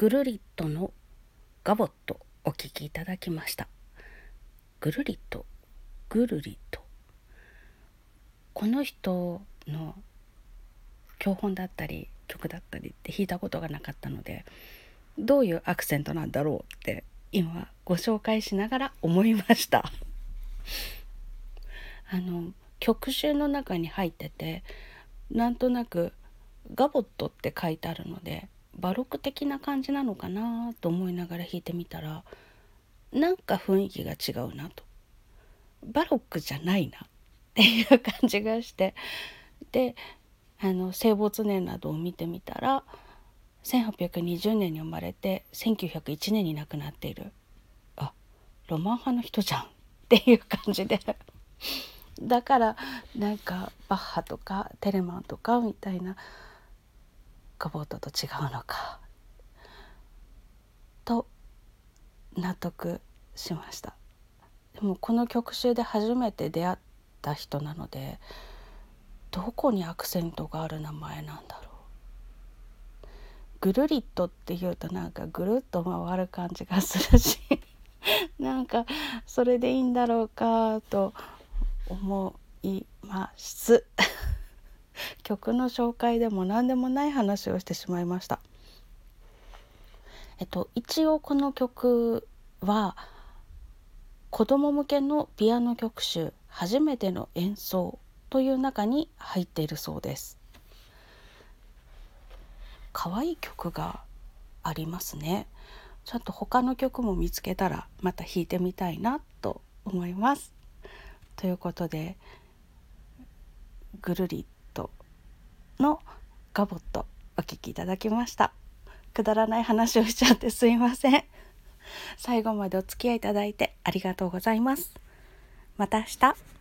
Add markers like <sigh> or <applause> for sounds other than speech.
ぐるりとのガボットお聞きいただきました。ぐるりとぐるりとこの人の教本だったり曲だったりって弾いたことがなかったのでどういうアクセントなんだろうって今ご紹介しながら思いました。<laughs> あの曲集の中に入っててなんとなくガボットって書いてあるのでバロック的な感じなのかなと思いながら弾いてみたらなんか雰囲気が違うなと。バロックじゃないなっていう感じがして。であの生没年などを見てみたら1820年に生まれて1901年に亡くなっている。あロマン派の人じゃんっていう感じで。だからなんかバッハとかテレマンとかみたいなカボートと違うのかと納得しました。でもこの曲集で初めて出会った人なのでどこにアクセントがある名前なんだろう。ぐるりっとっていうとなんかぐるっと回る感じがするし <laughs> なんかそれでいいんだろうかと思います。曲の紹介でも何でもない話をしてしまいました。えっと、一応この曲は子供向けのピアノ曲集「初めての演奏」という中に入っているそうです。可愛い曲がありますね。ちょっと他の曲も見つけたらまた弾いてみたいなと思います。ということでぐるりのガボットお聞きいただきました。くだらない話をしちゃってすいません。最後までお付き合いいただいてありがとうございます。また明日。